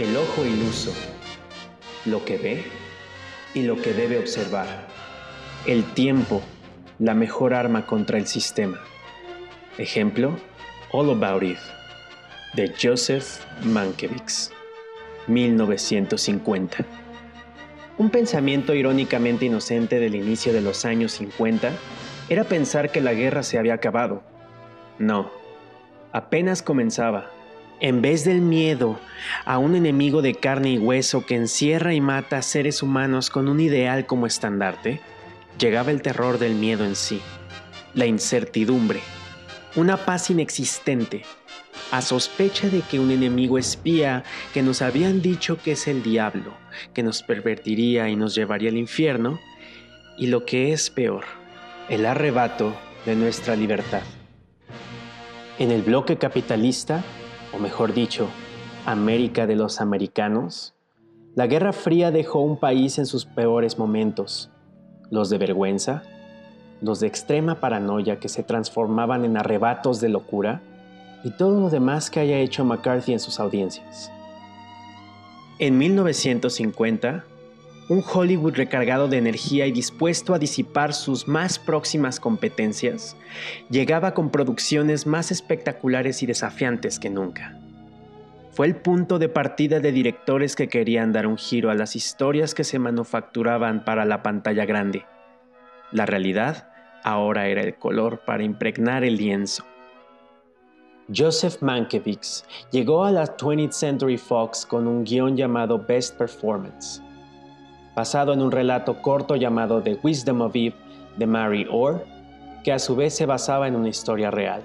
El ojo iluso, lo que ve y lo que debe observar. El tiempo, la mejor arma contra el sistema. Ejemplo, All About It, de Joseph Mankiewicz, 1950. Un pensamiento irónicamente inocente del inicio de los años 50 era pensar que la guerra se había acabado. No, apenas comenzaba en vez del miedo a un enemigo de carne y hueso que encierra y mata a seres humanos con un ideal como estandarte, llegaba el terror del miedo en sí, la incertidumbre, una paz inexistente, a sospecha de que un enemigo espía que nos habían dicho que es el diablo, que nos pervertiría y nos llevaría al infierno, y lo que es peor, el arrebato de nuestra libertad. En el bloque capitalista, mejor dicho, América de los americanos, la Guerra Fría dejó un país en sus peores momentos, los de vergüenza, los de extrema paranoia que se transformaban en arrebatos de locura y todo lo demás que haya hecho McCarthy en sus audiencias. En 1950, un Hollywood recargado de energía y dispuesto a disipar sus más próximas competencias, llegaba con producciones más espectaculares y desafiantes que nunca. Fue el punto de partida de directores que querían dar un giro a las historias que se manufacturaban para la pantalla grande. La realidad ahora era el color para impregnar el lienzo. Joseph Mankiewicz llegó a la 20th Century Fox con un guion llamado Best Performance basado en un relato corto llamado The Wisdom of Eve de Mary Orr, que a su vez se basaba en una historia real.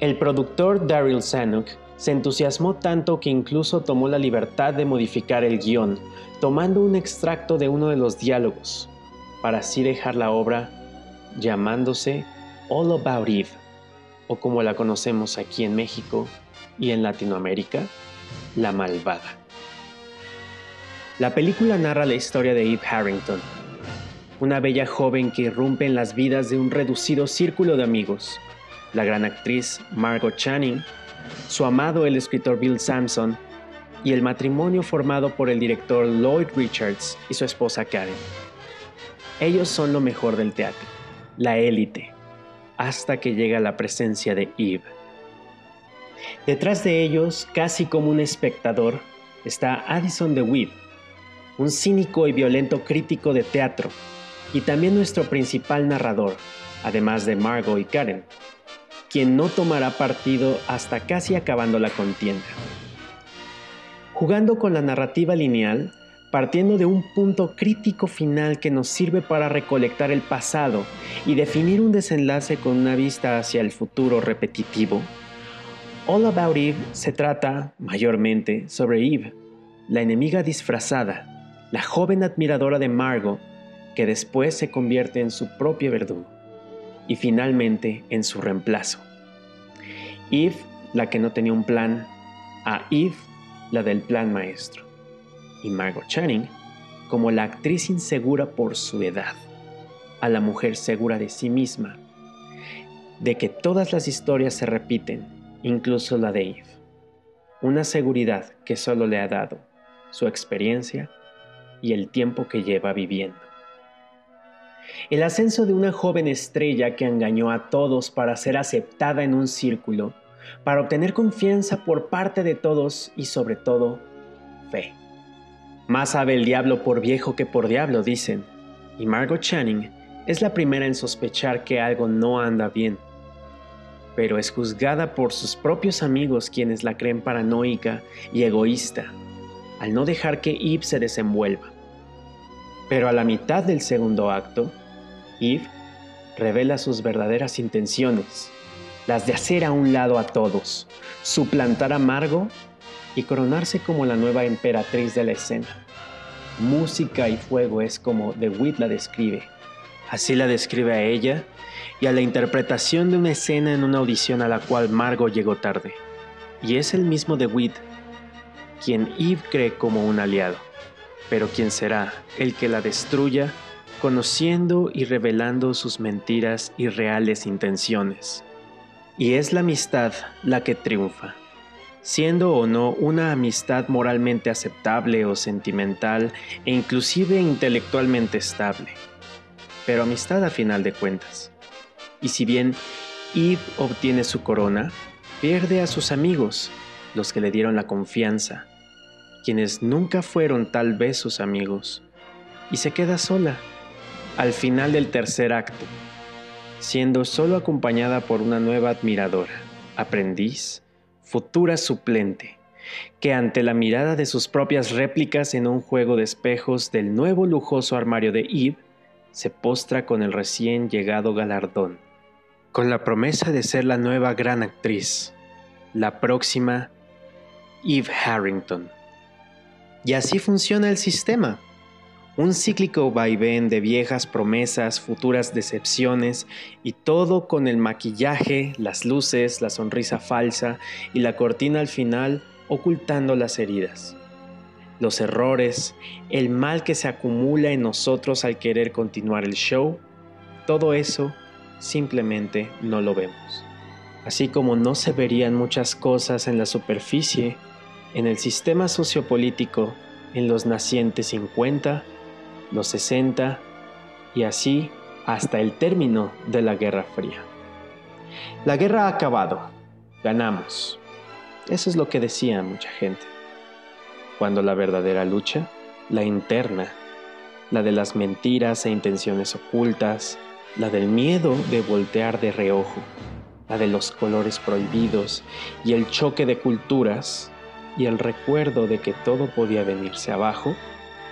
El productor Daryl Zanuck se entusiasmó tanto que incluso tomó la libertad de modificar el guion, tomando un extracto de uno de los diálogos, para así dejar la obra llamándose All About Eve, o como la conocemos aquí en México y en Latinoamérica, La Malvada. La película narra la historia de Eve Harrington, una bella joven que irrumpe en las vidas de un reducido círculo de amigos, la gran actriz Margot Channing, su amado el escritor Bill Sampson y el matrimonio formado por el director Lloyd Richards y su esposa Karen. Ellos son lo mejor del teatro, la élite, hasta que llega la presencia de Eve. Detrás de ellos, casi como un espectador, está Addison DeWitt, un cínico y violento crítico de teatro, y también nuestro principal narrador, además de Margot y Karen, quien no tomará partido hasta casi acabando la contienda. Jugando con la narrativa lineal, partiendo de un punto crítico final que nos sirve para recolectar el pasado y definir un desenlace con una vista hacia el futuro repetitivo, All About Eve se trata, mayormente, sobre Eve, la enemiga disfrazada, la joven admiradora de Margot, que después se convierte en su propio verdugo y finalmente en su reemplazo. Eve, la que no tenía un plan, a Eve, la del plan maestro, y Margot Channing como la actriz insegura por su edad, a la mujer segura de sí misma, de que todas las historias se repiten, incluso la de Eve, una seguridad que solo le ha dado su experiencia y el tiempo que lleva viviendo. El ascenso de una joven estrella que engañó a todos para ser aceptada en un círculo, para obtener confianza por parte de todos y sobre todo fe. Más sabe el diablo por viejo que por diablo, dicen, y Margot Channing es la primera en sospechar que algo no anda bien, pero es juzgada por sus propios amigos quienes la creen paranoica y egoísta al no dejar que Eve se desenvuelva. Pero a la mitad del segundo acto, Eve revela sus verdaderas intenciones, las de hacer a un lado a todos, suplantar a Margo y coronarse como la nueva emperatriz de la escena. Música y fuego es como The Witt la describe. Así la describe a ella y a la interpretación de una escena en una audición a la cual Margo llegó tarde. Y es el mismo The Witt quien Eve cree como un aliado, pero quien será el que la destruya conociendo y revelando sus mentiras y reales intenciones. Y es la amistad la que triunfa, siendo o no una amistad moralmente aceptable o sentimental e inclusive intelectualmente estable, pero amistad a final de cuentas. Y si bien Eve obtiene su corona, pierde a sus amigos, los que le dieron la confianza, quienes nunca fueron tal vez sus amigos, y se queda sola al final del tercer acto, siendo solo acompañada por una nueva admiradora, aprendiz, futura suplente, que ante la mirada de sus propias réplicas en un juego de espejos del nuevo lujoso armario de Eve, se postra con el recién llegado galardón, con la promesa de ser la nueva gran actriz, la próxima Eve Harrington. Y así funciona el sistema un cíclico vaivén de viejas promesas, futuras decepciones y todo con el maquillaje, las luces, la sonrisa falsa y la cortina al final ocultando las heridas. Los errores, el mal que se acumula en nosotros al querer continuar el show, todo eso simplemente no lo vemos. Así como no se verían muchas cosas en la superficie, en el sistema sociopolítico, en los nacientes 50, los 60 y así hasta el término de la Guerra Fría. La guerra ha acabado, ganamos. Eso es lo que decía mucha gente. Cuando la verdadera lucha, la interna, la de las mentiras e intenciones ocultas, la del miedo de voltear de reojo, la de los colores prohibidos y el choque de culturas y el recuerdo de que todo podía venirse abajo,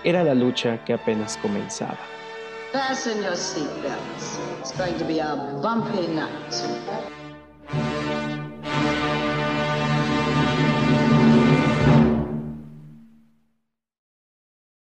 era la lucha que apenas comenzaba. Fasten your seatbelts. It's going to be a bumpy night.